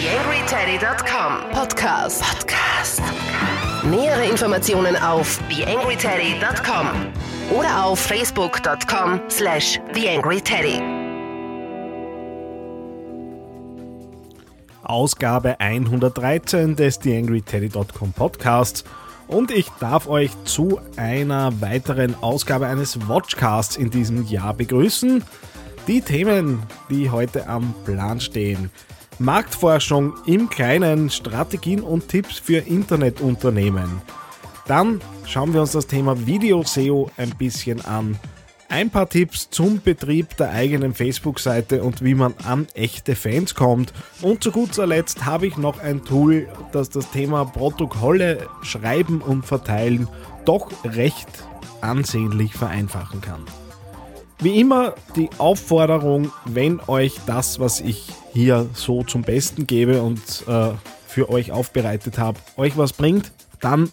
TheAngryTeddy.com Podcast. Podcast. Nähere Informationen auf TheAngryTeddy.com oder auf Facebook.com slash TheAngryTeddy. Ausgabe 113 des TheAngryTeddy.com Podcasts und ich darf euch zu einer weiteren Ausgabe eines Watchcasts in diesem Jahr begrüßen. Die Themen, die heute am Plan stehen. Marktforschung im Kleinen, Strategien und Tipps für Internetunternehmen. Dann schauen wir uns das Thema Video-SEO ein bisschen an. Ein paar Tipps zum Betrieb der eigenen Facebook-Seite und wie man an echte Fans kommt. Und zu guter Letzt habe ich noch ein Tool, das das Thema Protokolle schreiben und verteilen doch recht ansehnlich vereinfachen kann. Wie immer die Aufforderung, wenn euch das, was ich hier so zum Besten gebe und äh, für euch aufbereitet habe, euch was bringt, dann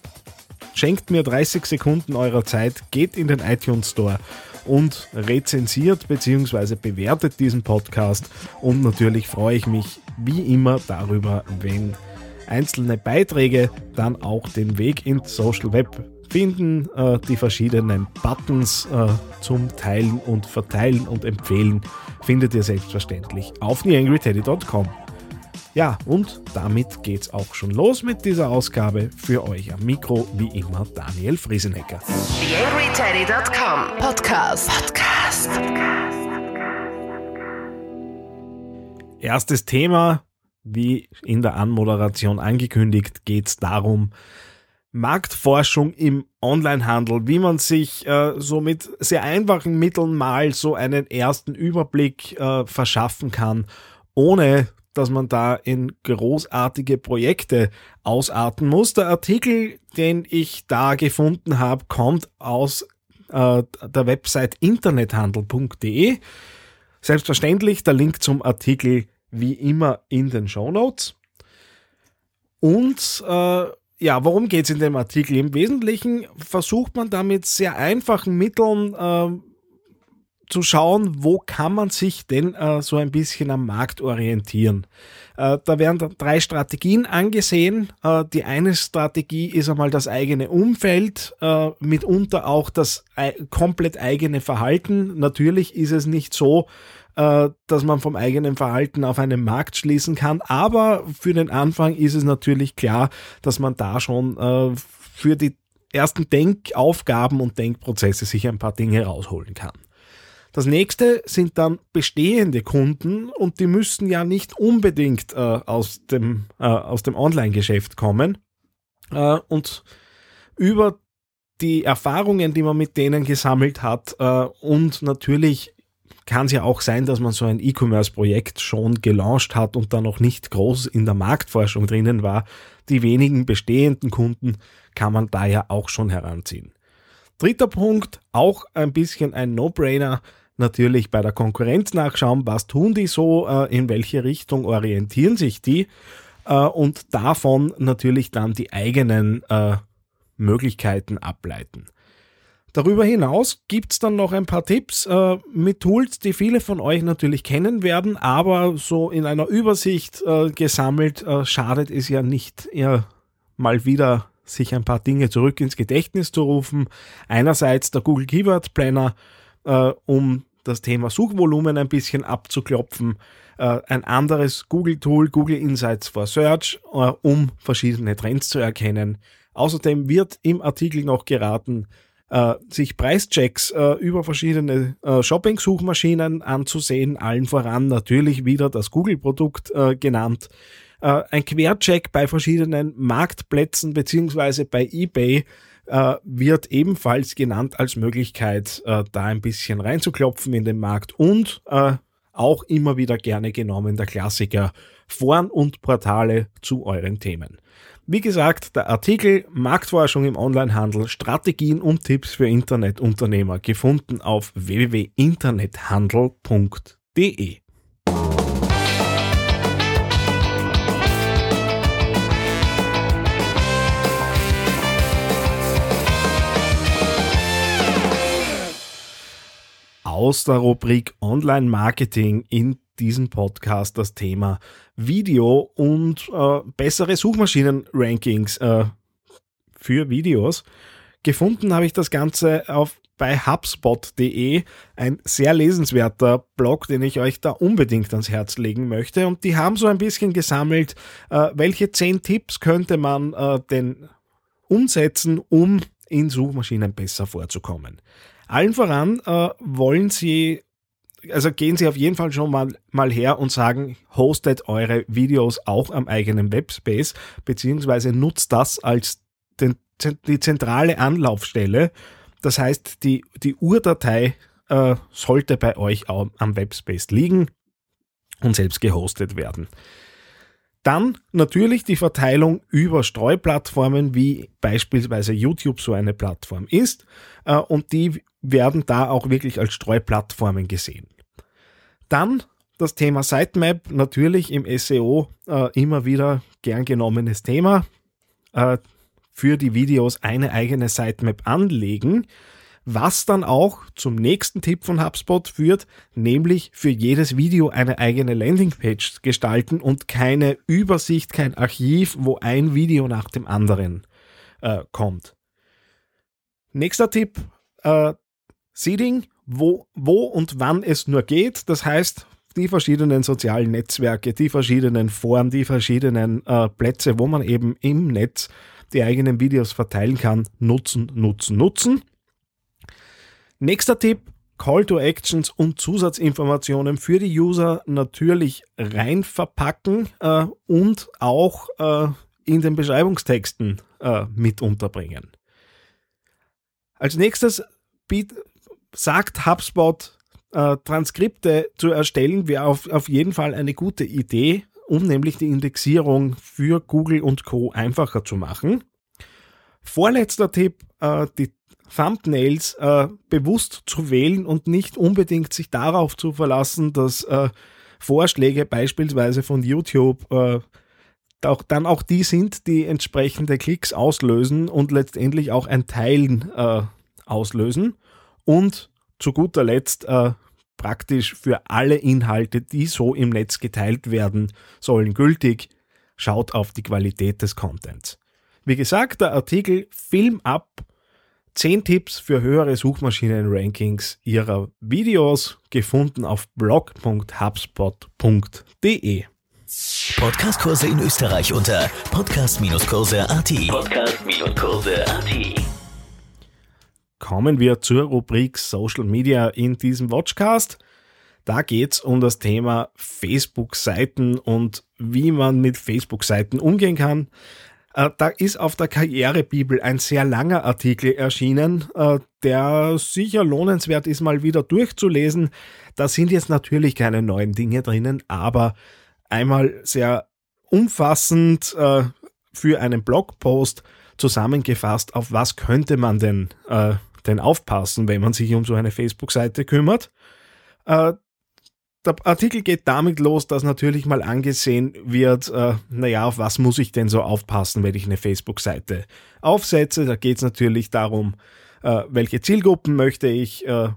schenkt mir 30 Sekunden eurer Zeit, geht in den iTunes Store und rezensiert bzw. bewertet diesen Podcast. Und natürlich freue ich mich wie immer darüber, wenn einzelne Beiträge dann auch den Weg ins Social Web finden. Äh, die verschiedenen Buttons äh, zum Teilen und Verteilen und Empfehlen findet ihr selbstverständlich auf theangryteddy.com. Ja, und damit geht's auch schon los mit dieser Ausgabe. Für euch am Mikro wie immer Daniel Friesenecker. TheAngryTeddy.com Podcast. Podcast. Erstes Thema, wie in der Anmoderation angekündigt, geht's darum, Marktforschung im Onlinehandel, wie man sich äh, so mit sehr einfachen Mitteln mal so einen ersten Überblick äh, verschaffen kann, ohne dass man da in großartige Projekte ausarten muss. Der Artikel, den ich da gefunden habe, kommt aus äh, der Website internethandel.de. Selbstverständlich der Link zum Artikel wie immer in den Show Notes. Und äh, ja, worum geht es in dem Artikel? Im Wesentlichen versucht man da mit sehr einfachen Mitteln äh, zu schauen, wo kann man sich denn äh, so ein bisschen am Markt orientieren. Äh, da werden drei Strategien angesehen. Äh, die eine Strategie ist einmal das eigene Umfeld, äh, mitunter auch das komplett eigene Verhalten. Natürlich ist es nicht so, äh, dass man vom eigenen Verhalten auf einen Markt schließen kann. Aber für den Anfang ist es natürlich klar, dass man da schon äh, für die ersten Denkaufgaben und Denkprozesse sich ein paar Dinge rausholen kann. Das nächste sind dann bestehende Kunden und die müssen ja nicht unbedingt äh, aus dem, aus dem Online-Geschäft kommen. Und über die Erfahrungen, die man mit denen gesammelt hat und natürlich kann es ja auch sein, dass man so ein E-Commerce-Projekt schon gelauncht hat und da noch nicht groß in der Marktforschung drinnen war. Die wenigen bestehenden Kunden kann man da ja auch schon heranziehen. Dritter Punkt, auch ein bisschen ein No-Brainer. Natürlich bei der Konkurrenz nachschauen, was tun die so, äh, in welche Richtung orientieren sich die äh, und davon natürlich dann die eigenen äh, Möglichkeiten ableiten. Darüber hinaus gibt's dann noch ein paar Tipps äh, mit Tools, die viele von euch natürlich kennen werden, aber so in einer Übersicht äh, gesammelt äh, schadet es ja nicht, eher mal wieder sich ein paar Dinge zurück ins Gedächtnis zu rufen. Einerseits der Google Keyword Planner, äh, um das Thema Suchvolumen ein bisschen abzuklopfen. Äh, ein anderes Google-Tool, Google Insights for Search, äh, um verschiedene Trends zu erkennen. Außerdem wird im Artikel noch geraten, äh, sich Preischecks äh, über verschiedene äh, Shopping-Suchmaschinen anzusehen, allen voran natürlich wieder das Google-Produkt äh, genannt. Äh, ein Quercheck bei verschiedenen Marktplätzen beziehungsweise bei eBay äh, wird ebenfalls genannt als Möglichkeit, da ein bisschen reinzuklopfen in den Markt und auch immer wieder gerne genommen der Klassiker Foren und Portale zu euren Themen. Wie gesagt, der Artikel Marktforschung im Onlinehandel, Strategien und Tipps für Internetunternehmer gefunden auf www.internethandel.de. Aus der Rubrik Online Marketing in diesem Podcast das Thema Video und äh, bessere Suchmaschinen-Rankings äh, für Videos. Gefunden habe ich das Ganze auf bei HubSpot.de, ein sehr lesenswerter Blog, den ich euch da unbedingt ans Herz legen möchte. Und die haben so ein bisschen gesammelt, äh, welche zehn Tipps könnte man äh, denn umsetzen, um in Suchmaschinen besser vorzukommen. Allen voran äh, wollen sie, also gehen sie auf jeden Fall schon mal, mal her und sagen, hostet eure Videos auch am eigenen Webspace, beziehungsweise nutzt das als den, die zentrale Anlaufstelle das heißt, die, die Urdatei äh, sollte bei euch am Webspace liegen und selbst gehostet werden. Dann natürlich die Verteilung über Streuplattformen, wie beispielsweise YouTube so eine Plattform ist. Äh, und die werden da auch wirklich als Streuplattformen gesehen. Dann das Thema Sitemap, natürlich im SEO äh, immer wieder gern genommenes Thema. Äh, für die Videos eine eigene Sitemap anlegen, was dann auch zum nächsten Tipp von HubSpot führt, nämlich für jedes Video eine eigene Landingpage gestalten und keine Übersicht, kein Archiv, wo ein Video nach dem anderen äh, kommt. Nächster Tipp, äh, Seeding, wo, wo und wann es nur geht. Das heißt, die verschiedenen sozialen Netzwerke, die verschiedenen Foren, die verschiedenen äh, Plätze, wo man eben im Netz die eigenen Videos verteilen kann, nutzen, nutzen, nutzen. Nächster Tipp, Call to Actions und Zusatzinformationen für die User natürlich rein verpacken äh, und auch äh, in den Beschreibungstexten äh, mit unterbringen. Als nächstes sagt HubSpot, äh, Transkripte zu erstellen, wäre auf, auf jeden Fall eine gute Idee um nämlich die Indexierung für Google und Co. einfacher zu machen. Vorletzter Tipp, äh, die Thumbnails äh, bewusst zu wählen und nicht unbedingt sich darauf zu verlassen, dass äh, Vorschläge beispielsweise von YouTube äh, auch, dann auch die sind, die entsprechende Klicks auslösen und letztendlich auch ein Teilen äh, auslösen. Und zu guter Letzt äh, praktisch für alle Inhalte, die so im Netz geteilt werden sollen, gültig. Schaut auf die Qualität des Contents. Wie gesagt, der Artikel Film ab 10 Tipps für höhere Suchmaschinen-Rankings Ihrer Videos, gefunden auf blog.hubspot.de. Podcastkurse in Österreich unter podcast-kurse.at. Podcast-kurse.at. Kommen wir zur Rubrik Social Media in diesem Watchcast. Da geht es um das Thema Facebook-Seiten und wie man mit Facebook-Seiten umgehen kann. Äh, da ist auf der Karrierebibel ein sehr langer Artikel erschienen, äh, der sicher lohnenswert ist, mal wieder durchzulesen. Da sind jetzt natürlich keine neuen Dinge drinnen, aber einmal sehr umfassend äh, für einen Blogpost zusammengefasst, auf was könnte man denn denn aufpassen, wenn man sich um so eine Facebook-Seite kümmert. Äh, der Artikel geht damit los, dass natürlich mal angesehen wird, äh, naja, auf was muss ich denn so aufpassen, wenn ich eine Facebook-Seite aufsetze. Da geht es natürlich darum, äh, welche Zielgruppen möchte ich, äh,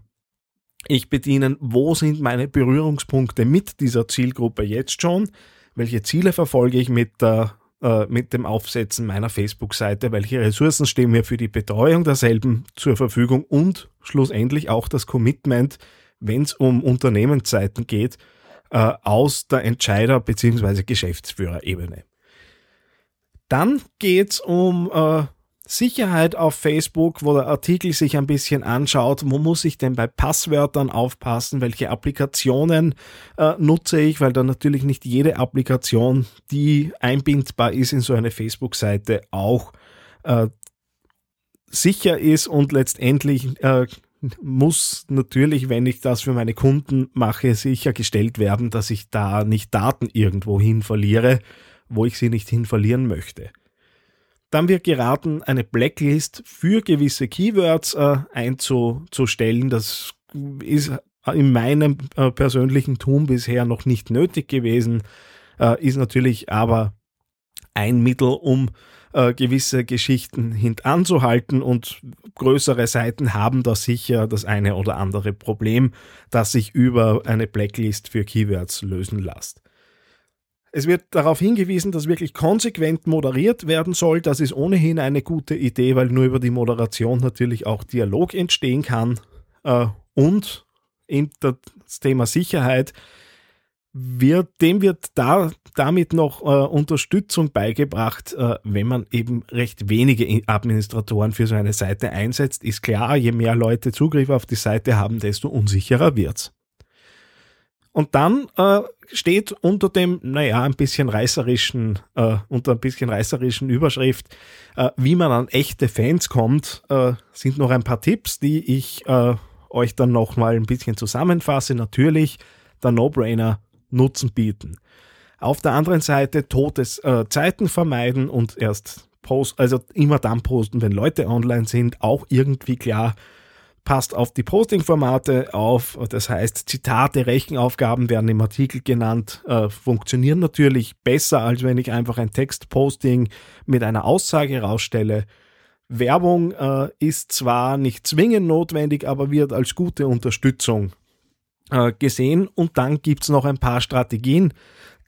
ich bedienen, wo sind meine Berührungspunkte mit dieser Zielgruppe jetzt schon, welche Ziele verfolge ich mit der äh, mit dem Aufsetzen meiner Facebook-Seite, welche Ressourcen stehen mir für die Betreuung derselben zur Verfügung und schlussendlich auch das Commitment, wenn es um Unternehmensseiten geht, äh, aus der Entscheider- bzw. Geschäftsführerebene. Dann geht es um äh, Sicherheit auf Facebook, wo der Artikel sich ein bisschen anschaut, wo muss ich denn bei Passwörtern aufpassen, welche Applikationen äh, nutze ich, weil da natürlich nicht jede Applikation, die einbindbar ist in so eine Facebook-Seite, auch äh, sicher ist und letztendlich äh, muss natürlich, wenn ich das für meine Kunden mache, sichergestellt werden, dass ich da nicht Daten irgendwo hin verliere, wo ich sie nicht hin verlieren möchte. Dann wird geraten, eine Blacklist für gewisse Keywords äh, einzustellen. Das ist in meinem äh, persönlichen Tun bisher noch nicht nötig gewesen, äh, ist natürlich aber ein Mittel, um äh, gewisse Geschichten hintanzuhalten und größere Seiten haben da sicher das eine oder andere Problem, das sich über eine Blacklist für Keywords lösen lässt. Es wird darauf hingewiesen, dass wirklich konsequent moderiert werden soll. Das ist ohnehin eine gute Idee, weil nur über die Moderation natürlich auch Dialog entstehen kann. Äh, und das Thema Sicherheit wird, dem wird da, damit noch äh, Unterstützung beigebracht, äh, wenn man eben recht wenige Administratoren für so eine Seite einsetzt. Ist klar, je mehr Leute Zugriff auf die Seite haben, desto unsicherer wird's. Und dann äh, steht unter dem, naja, ein bisschen reißerischen, äh, unter ein bisschen reißerischen Überschrift, äh, wie man an echte Fans kommt, äh, sind noch ein paar Tipps, die ich äh, euch dann nochmal ein bisschen zusammenfasse. Natürlich der No-Brainer Nutzen bieten. Auf der anderen Seite totes äh, Zeiten vermeiden und erst post, also immer dann posten, wenn Leute online sind, auch irgendwie klar. Passt auf die Posting-Formate auf, das heißt Zitate, Rechenaufgaben werden im Artikel genannt, äh, funktionieren natürlich besser, als wenn ich einfach ein Textposting mit einer Aussage rausstelle. Werbung äh, ist zwar nicht zwingend notwendig, aber wird als gute Unterstützung äh, gesehen. Und dann gibt es noch ein paar Strategien,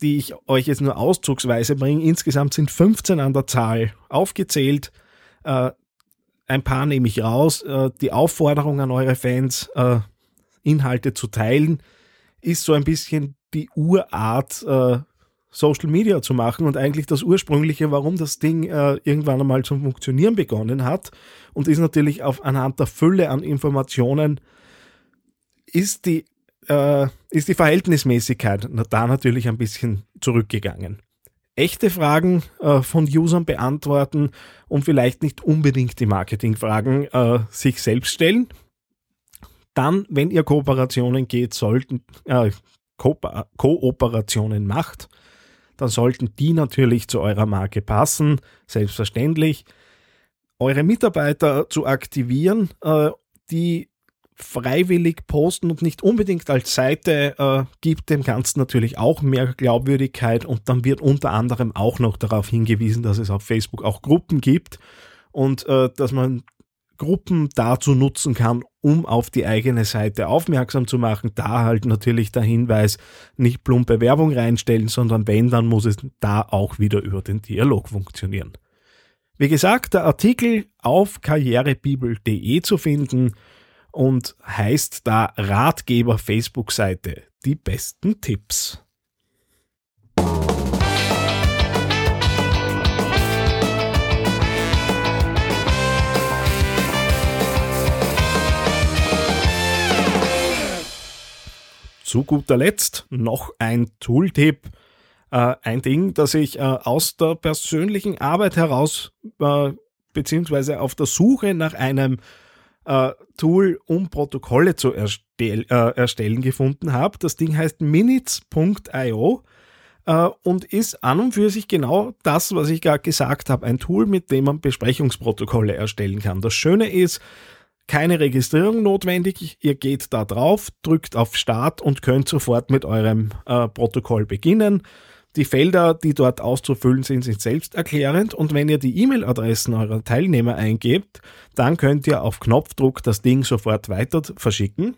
die ich euch jetzt nur auszugsweise bringe. Insgesamt sind 15 an der Zahl aufgezählt. Äh, ein paar nehme ich raus. Äh, die Aufforderung an eure Fans, äh, Inhalte zu teilen, ist so ein bisschen die Urart, äh, Social Media zu machen und eigentlich das ursprüngliche, warum das Ding irgendwann einmal zum Funktionieren begonnen hat und ist natürlich auf anhand der Fülle an Informationen ist die ist die Verhältnismäßigkeit da natürlich ein bisschen zurückgegangen. Echte Fragen äh, von Usern beantworten und vielleicht nicht unbedingt die Marketingfragen äh, sich selbst stellen. Dann, wenn ihr Kooperationen geht, sollten äh, Ko Kooperationen macht, dann sollten die natürlich zu eurer Marke passen, selbstverständlich. Eure Mitarbeiter zu aktivieren, äh, die freiwillig posten und nicht unbedingt als Seite, äh, gibt dem Ganzen natürlich auch mehr Glaubwürdigkeit und dann wird unter anderem auch noch darauf hingewiesen, dass es auf Facebook auch Gruppen gibt und äh, dass man Gruppen dazu nutzen kann, um auf die eigene Seite aufmerksam zu machen. Da halt natürlich der Hinweis, nicht plumpe Werbung reinstellen, sondern wenn, dann muss es da auch wieder über den Dialog funktionieren. Wie gesagt, der Artikel auf karrierebibel.de zu finden und heißt da Ratgeber Facebook-Seite. Die besten Tipps. Zu guter Letzt noch ein Tooltip, äh, ein Ding, das ich äh, aus der persönlichen Arbeit heraus äh, beziehungsweise auf der Suche nach einem äh, Tool, um Protokolle zu erstell, äh, erstellen gefunden habe. Das Ding heißt minutes.io äh, und ist an und für sich genau das, was ich gerade gesagt habe. Ein Tool, mit dem man Besprechungsprotokolle erstellen kann. Das Schöne ist, keine Registrierung notwendig. Ihr geht da drauf, drückt auf Start und könnt sofort mit eurem äh, Protokoll beginnen. Die Felder, die dort auszufüllen sind, sind selbsterklärend und wenn ihr die E-Mail-Adressen eurer Teilnehmer eingebt, dann könnt ihr auf Knopfdruck das Ding sofort weiter verschicken.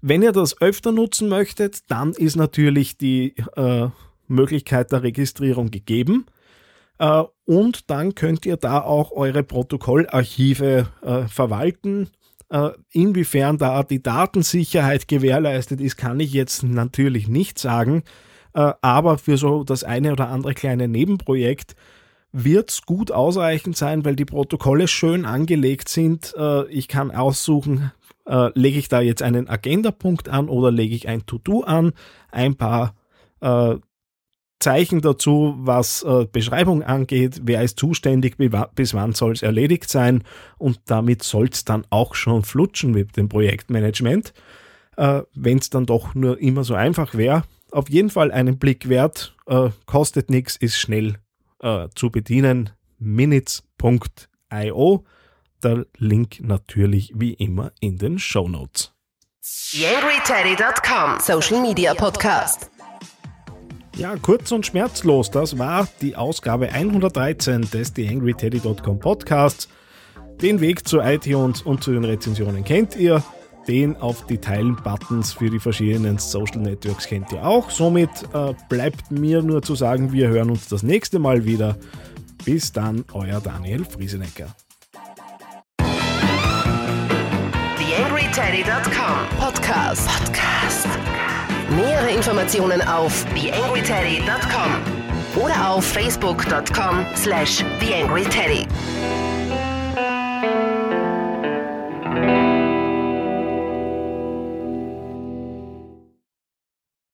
Wenn ihr das öfter nutzen möchtet, dann ist natürlich die äh, Möglichkeit der Registrierung gegeben. Äh, und dann könnt ihr da auch eure Protokollarchive äh, verwalten. Äh, inwiefern da die Datensicherheit gewährleistet ist, kann ich jetzt natürlich nicht sagen. Äh, aber für so das eine oder andere kleine Nebenprojekt wird es gut ausreichend sein, weil die Protokolle schön angelegt sind. Äh, ich kann aussuchen, lege ich da jetzt einen Agendapunkt an oder lege ich ein To-Do an, ein paar Zeichen dazu, was äh, Beschreibung angeht, wer ist zuständig, bis wann soll es erledigt sein und damit soll es dann auch schon flutschen mit dem Projektmanagement. Äh, Wenn es dann doch nur immer so einfach wäre, auf jeden Fall einen Blick wert, äh, kostet nichts, ist schnell äh, zu bedienen. minutes.io, der Link natürlich wie immer in den Show Notes. YangryTeddy.com Social Media Podcast. Ja, kurz und schmerzlos, das war die Ausgabe 113 des TheAngryTeddy.com Podcasts. Den Weg zu iTunes und zu den Rezensionen kennt ihr. Den auf die Teilen-Buttons für die verschiedenen Social Networks kennt ihr auch. Somit äh, bleibt mir nur zu sagen, wir hören uns das nächste Mal wieder. Bis dann, euer Daniel Friesenecker. TheAngryTeddy.com Podcast. Podcast. Nähere Informationen auf TheAngryTeddy.com oder auf Facebook.com slash TheAngryTeddy.